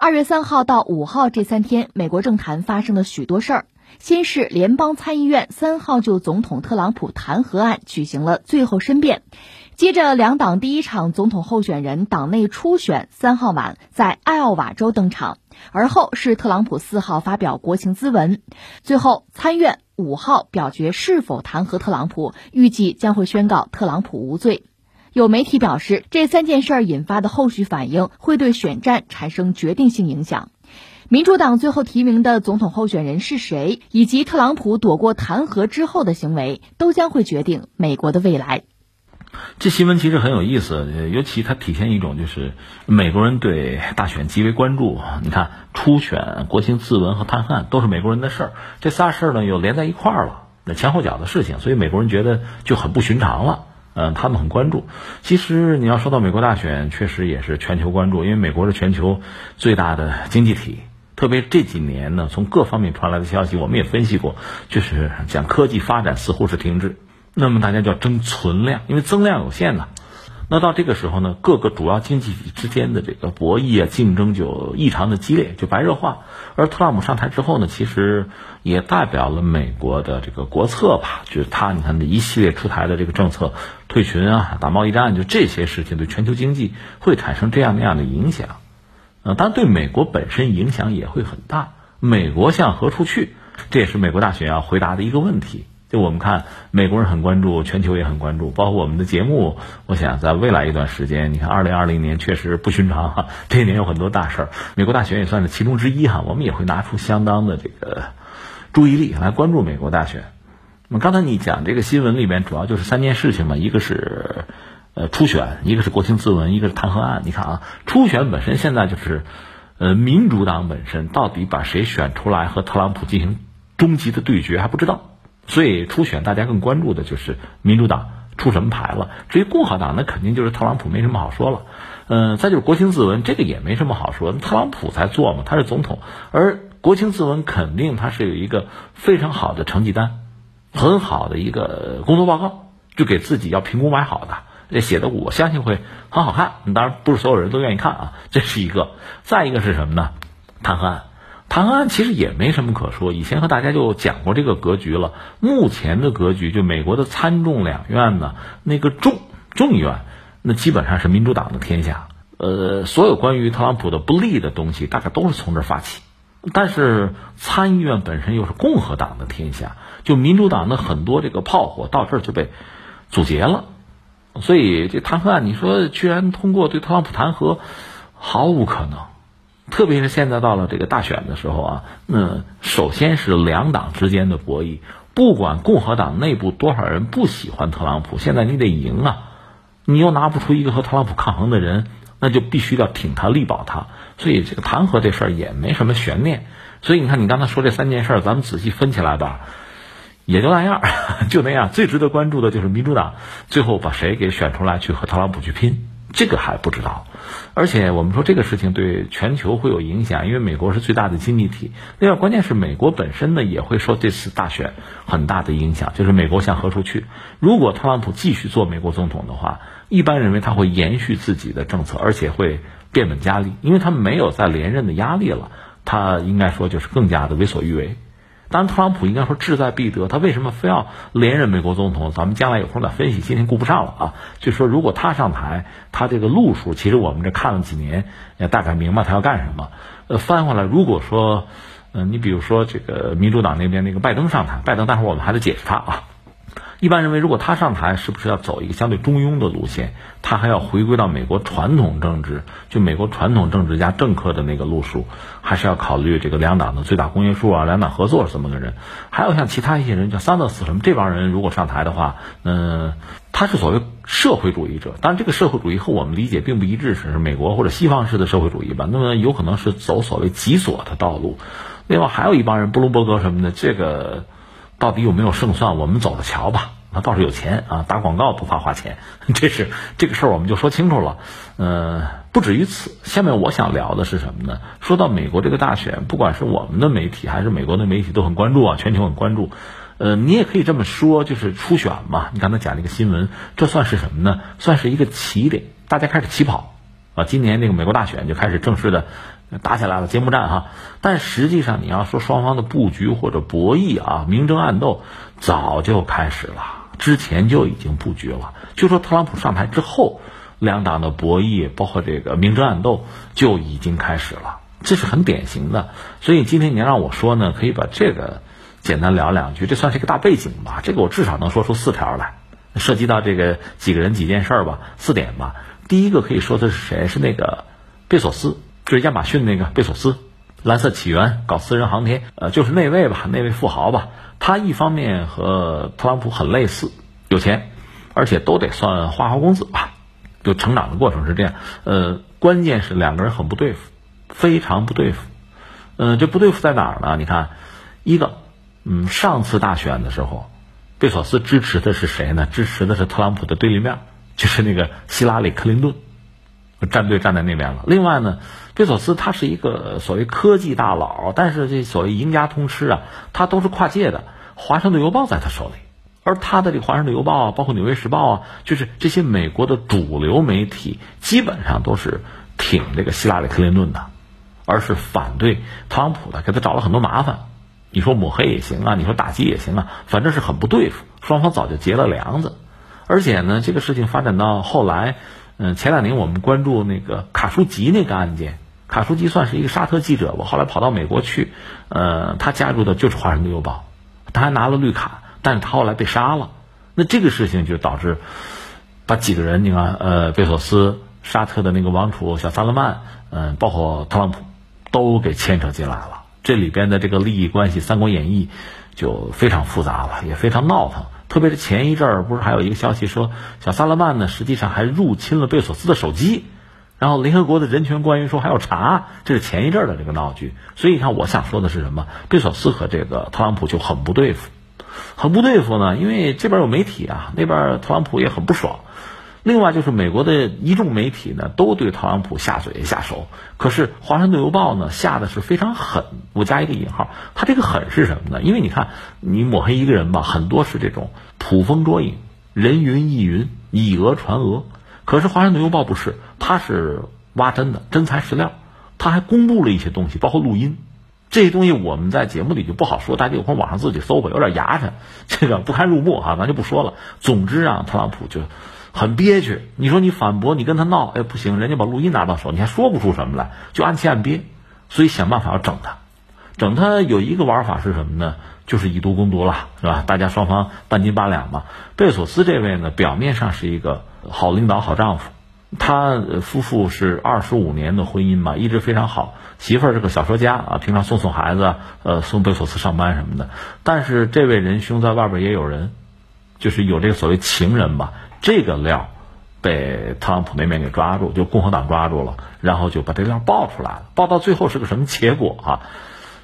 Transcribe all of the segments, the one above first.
二月三号到五号这三天，美国政坛发生了许多事儿。先是联邦参议院三号就总统特朗普弹劾案举行了最后申辩，接着两党第一场总统候选人党内初选三号晚在艾奥瓦州登场，而后是特朗普四号发表国情咨文，最后参院五号表决是否弹劾特朗普，预计将会宣告特朗普无罪。有媒体表示，这三件事引发的后续反应会对选战产生决定性影响。民主党最后提名的总统候选人是谁，以及特朗普躲过弹劾之后的行为，都将会决定美国的未来。这新闻其实很有意思，尤其它体现一种就是美国人对大选极为关注。你看，初选、国情咨文和弹劾案都是美国人的事儿，这仨事儿呢又连在一块儿了，那前后脚的事情，所以美国人觉得就很不寻常了。嗯，他们很关注。其实你要说到美国大选，确实也是全球关注，因为美国是全球最大的经济体。特别这几年呢，从各方面传来的消息，我们也分析过，就是讲科技发展似乎是停滞。那么大家就要争存量，因为增量有限呐。那到这个时候呢，各个主要经济体之间的这个博弈啊、竞争就异常的激烈，就白热化。而特朗普上台之后呢，其实也代表了美国的这个国策吧，就是他你看的一系列出台的这个政策，退群啊、打贸易战，就这些事情对全球经济会产生这样那样的影响。呃，当然对美国本身影响也会很大。美国向何处去？这也是美国大选要回答的一个问题。就我们看，美国人很关注，全球也很关注，包括我们的节目。我想在未来一段时间，你看，二零二零年确实不寻常哈，这一年有很多大事儿，美国大选也算是其中之一哈。我们也会拿出相当的这个注意力来关注美国大选。那么刚才你讲这个新闻里面，主要就是三件事情嘛，一个是呃初选，一个是国情咨文，一个是弹劾案。你看啊，初选本身现在就是呃民主党本身到底把谁选出来和特朗普进行终极的对决还不知道。所以初选大家更关注的就是民主党出什么牌了。至于共和党，那肯定就是特朗普没什么好说了。嗯，再就是国情咨文，这个也没什么好说，特朗普才做嘛，他是总统。而国情咨文肯定他是有一个非常好的成绩单，很好的一个工作报告，就给自己要评估买好的，这写的我相信会很好看。当然不是所有人都愿意看啊，这是一个。再一个是什么呢？弹劾案。弹劾案其实也没什么可说，以前和大家就讲过这个格局了。目前的格局，就美国的参众两院呢，那个众众议院，那基本上是民主党的天下。呃，所有关于特朗普的不利的东西，大概都是从这儿发起。但是参议院本身又是共和党的天下，就民主党的很多这个炮火到这儿就被阻截了。所以这弹劾案，你说居然通过对特朗普弹劾，毫无可能。特别是现在到了这个大选的时候啊，那首先是两党之间的博弈，不管共和党内部多少人不喜欢特朗普，现在你得赢啊，你又拿不出一个和特朗普抗衡的人，那就必须要挺他力保他，所以这个弹劾这事儿也没什么悬念。所以你看，你刚才说这三件事儿，咱们仔细分起来吧，也就那样，就那样。最值得关注的就是民主党最后把谁给选出来去和特朗普去拼。这个还不知道，而且我们说这个事情对全球会有影响，因为美国是最大的经济体。另外，关键是美国本身呢也会受这次大选很大的影响，就是美国向何处去。如果特朗普继续做美国总统的话，一般认为他会延续自己的政策，而且会变本加厉，因为他没有再连任的压力了，他应该说就是更加的为所欲为。当然，特朗普应该说志在必得。他为什么非要连任美国总统？咱们将来有空再分析，今天顾不上了啊。就说如果他上台，他这个路数，其实我们这看了几年，也大概明白他要干什么。呃，翻回来，如果说，嗯，你比如说这个民主党那边那个拜登上台，拜登，待会儿我们还得解释他啊。一般认为，如果他上台，是不是要走一个相对中庸的路线？他还要回归到美国传统政治，就美国传统政治家政客的那个路数，还是要考虑这个两党的最大公约数啊，两党合作是这么个人。还有像其他一些人，叫桑德斯什么这帮人，如果上台的话，嗯，他是所谓社会主义者。当然，这个社会主义和我们理解并不一致，是美国或者西方式的社会主义吧？那么有可能是走所谓极左的道路。另外，还有一帮人，布隆伯格什么的，这个。到底有没有胜算？我们走着瞧吧。他倒是有钱啊，打广告不怕花钱，这是这个事儿，我们就说清楚了。呃，不止于此。下面我想聊的是什么呢？说到美国这个大选，不管是我们的媒体还是美国的媒体都很关注啊，全球很关注。呃，你也可以这么说，就是初选嘛。你刚才讲那个新闻，这算是什么呢？算是一个起点，大家开始起跑啊。今年那个美国大选就开始正式的打起来了，揭幕战哈。但实际上你要说双方的布局或者博弈啊，明争暗斗早就开始了，之前就已经布局了。就说特朗普上台之后，两党的博弈包括这个明争暗斗就已经开始了，这是很典型的。所以今天你让我说呢，可以把这个简单聊两句，这算是一个大背景吧。这个我至少能说出四条来。涉及到这个几个人几件事儿吧，四点吧。第一个可以说的是谁？是那个贝索斯，就是亚马逊那个贝索斯，蓝色起源搞私人航天，呃，就是那位吧，那位富豪吧。他一方面和特朗普很类似，有钱，而且都得算花花公子吧。就成长的过程是这样，呃，关键是两个人很不对付，非常不对付。嗯，这不对付在哪儿呢？你看，一个，嗯，上次大选的时候。贝索斯支持的是谁呢？支持的是特朗普的对立面，就是那个希拉里·克林顿，站队站在那边了。另外呢，贝索斯他是一个所谓科技大佬，但是这所谓赢家通吃啊，他都是跨界的。华盛顿邮报在他手里，而他的这个华盛顿邮报啊，包括纽约时报啊，就是这些美国的主流媒体，基本上都是挺这个希拉里·克林顿的，而是反对特朗普的，给他找了很多麻烦。你说抹黑也行啊，你说打击也行啊，反正是很不对付。双方早就结了梁子，而且呢，这个事情发展到后来，嗯，前两年我们关注那个卡舒吉那个案件，卡舒吉算是一个沙特记者吧，后来跑到美国去，呃，他加入的就是《华盛顿邮报》，他还拿了绿卡，但是他后来被杀了。那这个事情就导致把几个人，你看，呃，贝索斯、沙特的那个王储小萨勒曼，嗯，包括特朗普，都给牵扯进来了。这里边的这个利益关系，《三国演义》就非常复杂了，也非常闹腾。特别是前一阵儿，不是还有一个消息说，小萨勒曼呢，实际上还入侵了贝索斯的手机，然后联合国的人权官员说还要查，这是前一阵的这个闹剧。所以你看，我想说的是什么？贝索斯和这个特朗普就很不对付，很不对付呢，因为这边有媒体啊，那边特朗普也很不爽。另外就是美国的一众媒体呢，都对特朗普下嘴下手。可是《华盛顿邮报》呢，下的是非常狠。我加一个引号，他这个狠是什么呢？因为你看，你抹黑一个人吧，很多是这种捕风捉影、人云亦云、以讹传讹。可是《华盛顿邮报》不是，他是挖真的，真材实料。他还公布了一些东西，包括录音。这些东西我们在节目里就不好说，大家有空网上自己搜吧，有点牙碜，这个不堪入目啊，咱就不说了。总之啊，特朗普就。很憋屈，你说你反驳，你跟他闹，哎，不行，人家把录音拿到手，你还说不出什么来，就按气按憋，所以想办法要整他，整他有一个玩法是什么呢？就是以毒攻毒了，是吧？大家双方半斤八两嘛。贝索斯这位呢，表面上是一个好领导、好丈夫，他夫妇是二十五年的婚姻嘛，一直非常好，媳妇儿是个小说家啊，平常送送孩子，呃，送贝索斯上班什么的。但是这位仁兄在外边也有人，就是有这个所谓情人吧。这个料被特朗普那边给抓住，就共和党抓住了，然后就把这料爆出来了。爆到最后是个什么结果啊？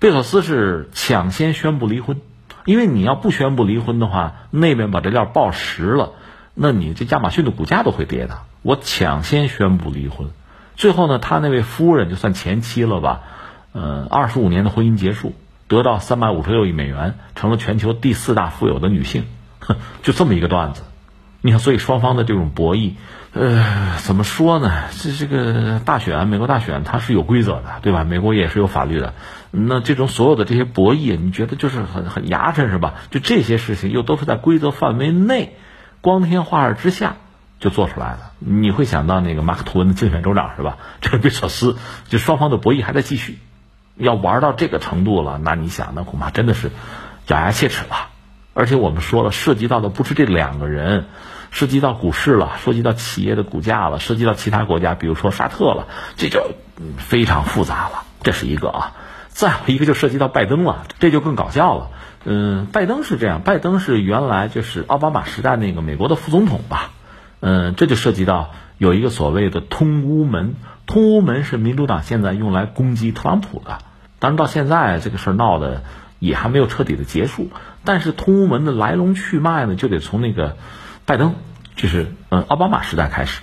贝索斯是抢先宣布离婚，因为你要不宣布离婚的话，那边把这料爆实了，那你这亚马逊的股价都会跌的。我抢先宣布离婚，最后呢，他那位夫人就算前妻了吧？呃，二十五年的婚姻结束，得到三百五十六亿美元，成了全球第四大富有的女性，哼，就这么一个段子。你看，所以双方的这种博弈，呃，怎么说呢？这这个大选，美国大选它是有规则的，对吧？美国也是有法律的。那这种所有的这些博弈，你觉得就是很很牙碜是吧？就这些事情又都是在规则范围内，光天化日之下就做出来的。你会想到那个马克吐温的竞选州长是吧？这个贝索斯，就双方的博弈还在继续，要玩到这个程度了，那你想，那恐怕真的是咬牙切齿了。而且我们说了，涉及到的不是这两个人，涉及到股市了，涉及到企业的股价了，涉及到其他国家，比如说沙特了，这就非常复杂了。这是一个啊，再有一个就涉及到拜登了，这就更搞笑了。嗯，拜登是这样，拜登是原来就是奥巴马时代那个美国的副总统吧？嗯，这就涉及到有一个所谓的通乌门，通乌门是民主党现在用来攻击特朗普的。当然到现在这个事儿闹的。也还没有彻底的结束，但是通乌门的来龙去脉呢，就得从那个拜登，就是嗯奥巴马时代开始。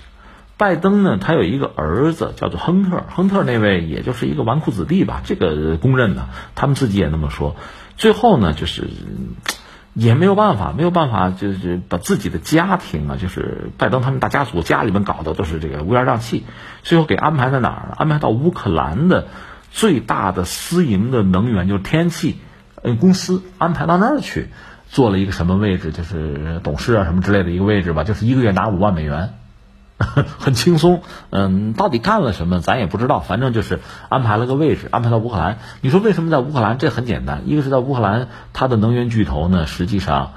拜登呢，他有一个儿子叫做亨特，亨特那位也就是一个纨绔子弟吧，这个公认的，他们自己也那么说。最后呢，就是也没有办法，没有办法，就是把自己的家庭啊，就是拜登他们大家族家里面搞的都是这个乌烟瘴气，最后给安排在哪儿？安排到乌克兰的。最大的私营的能源就是天然气，呃，公司安排到那儿去做了一个什么位置，就是董事啊什么之类的一个位置吧，就是一个月拿五万美元。很轻松，嗯，到底干了什么咱也不知道，反正就是安排了个位置，安排到乌克兰。你说为什么在乌克兰？这很简单，一个是在乌克兰，它的能源巨头呢，实际上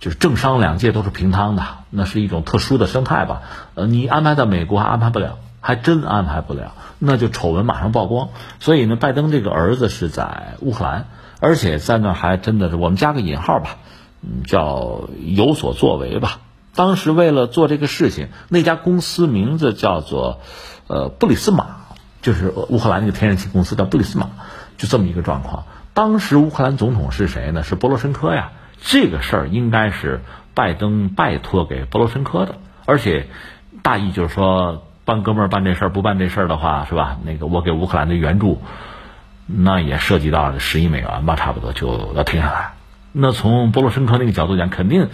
就是政商两界都是平摊的，那是一种特殊的生态吧。呃，你安排在美国还安排不了，还真安排不了，那就丑闻马上曝光。所以呢，拜登这个儿子是在乌克兰，而且在那还真的是我们加个引号吧，嗯，叫有所作为吧。当时为了做这个事情，那家公司名字叫做，呃，布里斯马，就是乌克兰那个天然气公司叫布里斯马，就这么一个状况。当时乌克兰总统是谁呢？是波罗申科呀。这个事儿应该是拜登拜托给波罗申科的，而且大意就是说，帮哥们儿办这事儿，不办这事儿的话，是吧？那个我给乌克兰的援助，那也涉及到十亿美元吧，差不多就要停下来。那从波罗申科那个角度讲，肯定。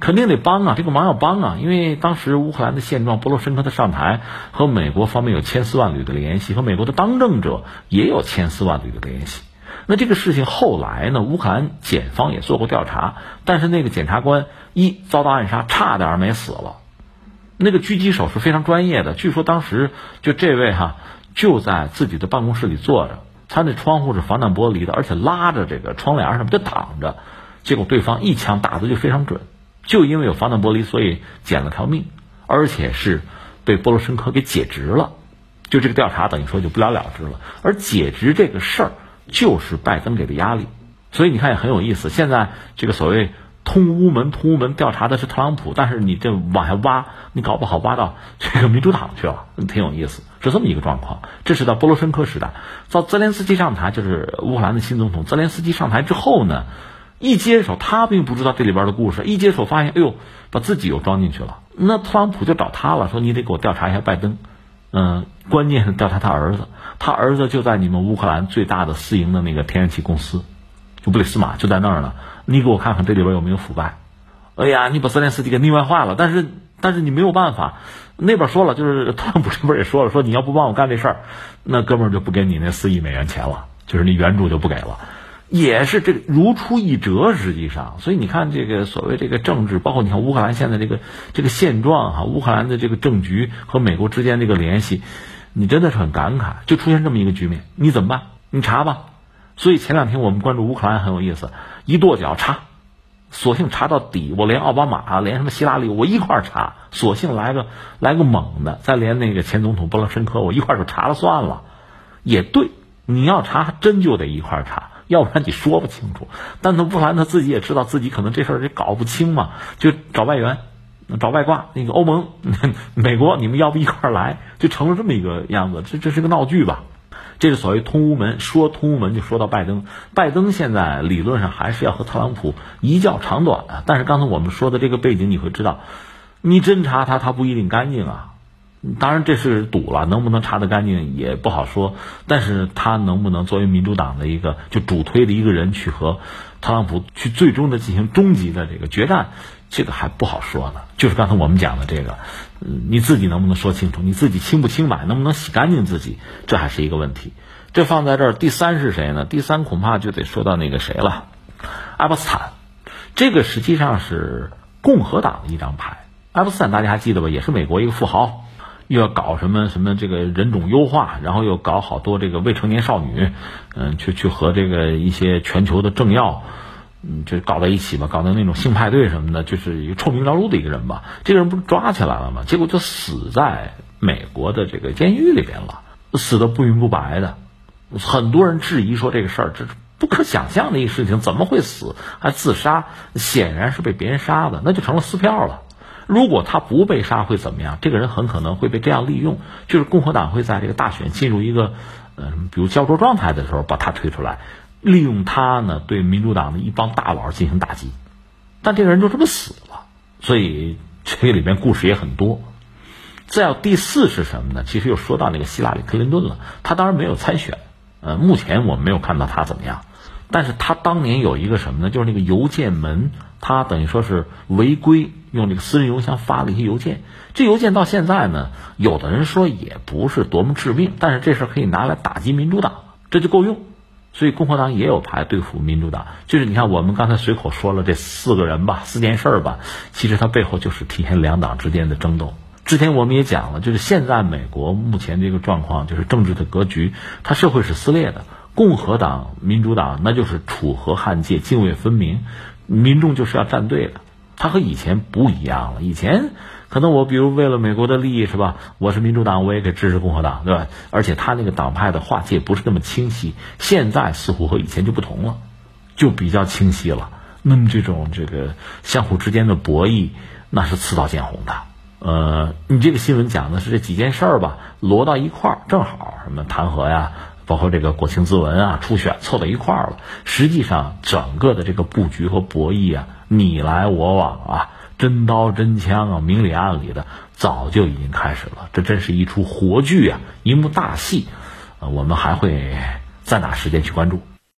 肯定得帮啊，这个忙要帮啊，因为当时乌克兰的现状，波罗申科的上台和美国方面有千丝万缕的联系，和美国的当政者也有千丝万缕的联系。那这个事情后来呢，乌克兰检方也做过调查，但是那个检察官一遭到暗杀，差点没死了。那个狙击手是非常专业的，据说当时就这位哈就在自己的办公室里坐着，他那窗户是防弹玻璃的，而且拉着这个窗帘什么就挡着，结果对方一枪打的就非常准。就因为有防弹玻璃，所以捡了条命，而且是被波罗申科给解职了。就这个调查等于说就不了了之了。而解职这个事儿，就是拜登给的压力。所以你看也很有意思。现在这个所谓通乌门，通乌门调查的是特朗普，但是你这往下挖，你搞不好挖到这个民主党去了，挺有意思，是这么一个状况。这是到波罗申科时代，到泽连斯基上台，就是乌克兰的新总统。泽连斯基上台之后呢？一接手，他并不知道这里边的故事。一接手，发现，哎呦，把自己又装进去了。那特朗普就找他了，说你得给我调查一下拜登。嗯，关键是调查他儿子，他儿子就在你们乌克兰最大的私营的那个天然气公司，就布里斯马就在那儿呢。你给我看看这里边有没有腐败。哎呀，你把泽连斯基给腻歪坏了。但是，但是你没有办法。那边说了，就是特朗普这边也说了，说你要不帮我干这事儿，那哥们儿就不给你那四亿美元钱了，就是你援助就不给了。也是这个如出一辙，实际上，所以你看这个所谓这个政治，包括你看乌克兰现在这个这个现状哈，乌克兰的这个政局和美国之间这个联系，你真的是很感慨，就出现这么一个局面，你怎么办？你查吧。所以前两天我们关注乌克兰很有意思，一跺脚查，索性查到底，我连奥巴马连什么希拉里我一块查，索性来个来个猛的，再连那个前总统波罗申科我一块就查了算了，也对，你要查真就得一块查。要不然你说不清楚，但他乌克兰他自己也知道自己可能这事儿也搞不清嘛，就找外援，找外挂。那个欧盟、美国，你们要不一块儿来，就成了这么一个样子。这这是个闹剧吧？这是所谓通乌门，说通乌门就说到拜登。拜登现在理论上还是要和特朗普一较长短啊。但是刚才我们说的这个背景，你会知道，你侦查他，他不一定干净啊。当然这是赌了，能不能查得干净也不好说。但是他能不能作为民主党的一个就主推的一个人去和特朗普去最终的进行终极的这个决战，这个还不好说呢。就是刚才我们讲的这个，你自己能不能说清楚？你自己清不清白？能不能洗干净自己？这还是一个问题。这放在这儿，第三是谁呢？第三恐怕就得说到那个谁了，爱泼斯坦。这个实际上是共和党的一张牌。爱泼斯坦大家还记得吧？也是美国一个富豪。又要搞什么什么这个人种优化，然后又搞好多这个未成年少女，嗯，去去和这个一些全球的政要，嗯，就搞在一起吧，搞的那种性派对什么的，就是一个臭名昭著的一个人吧。这个人不是抓起来了吗？结果就死在美国的这个监狱里边了，死的不明不白的。很多人质疑说这个事儿这是不可想象的一个事情，怎么会死还自杀？显然是被别人杀的，那就成了撕票了。如果他不被杀会怎么样？这个人很可能会被这样利用，就是共和党会在这个大选进入一个，呃，比如焦灼状态的时候，把他推出来，利用他呢对民主党的一帮大佬进行打击。但这个人就这么死了，所以这个里面故事也很多。再有第四是什么呢？其实又说到那个希拉里·克林顿了，他当然没有参选，呃，目前我们没有看到他怎么样。但是他当年有一个什么呢？就是那个邮件门，他等于说是违规用这个私人邮箱发了一些邮件。这邮件到现在呢，有的人说也不是多么致命，但是这事儿可以拿来打击民主党。这就够用。所以共和党也有牌对付民主党，就是你看我们刚才随口说了这四个人吧，四件事儿吧，其实它背后就是体现两党之间的争斗。之前我们也讲了，就是现在美国目前这个状况，就是政治的格局，它社会是撕裂的。共和党、民主党那就是楚河汉界、泾渭分明，民众就是要站队的。它和以前不一样了，以前。可能我比如为了美国的利益是吧？我是民主党，我也给支持共和党，对吧？而且他那个党派的划界不是那么清晰。现在似乎和以前就不同了，就比较清晰了。那么这种这个相互之间的博弈，那是刺刀见红的。呃，你这个新闻讲的是这几件事儿吧，摞到一块儿，正好什么弹劾呀，包括这个国情咨文啊，初选凑到一块儿了。实际上，整个的这个布局和博弈啊，你来我往啊。真刀真枪啊，明里暗里的，早就已经开始了。这真是一出活剧啊，一幕大戏，呃，我们还会再拿时间去关注。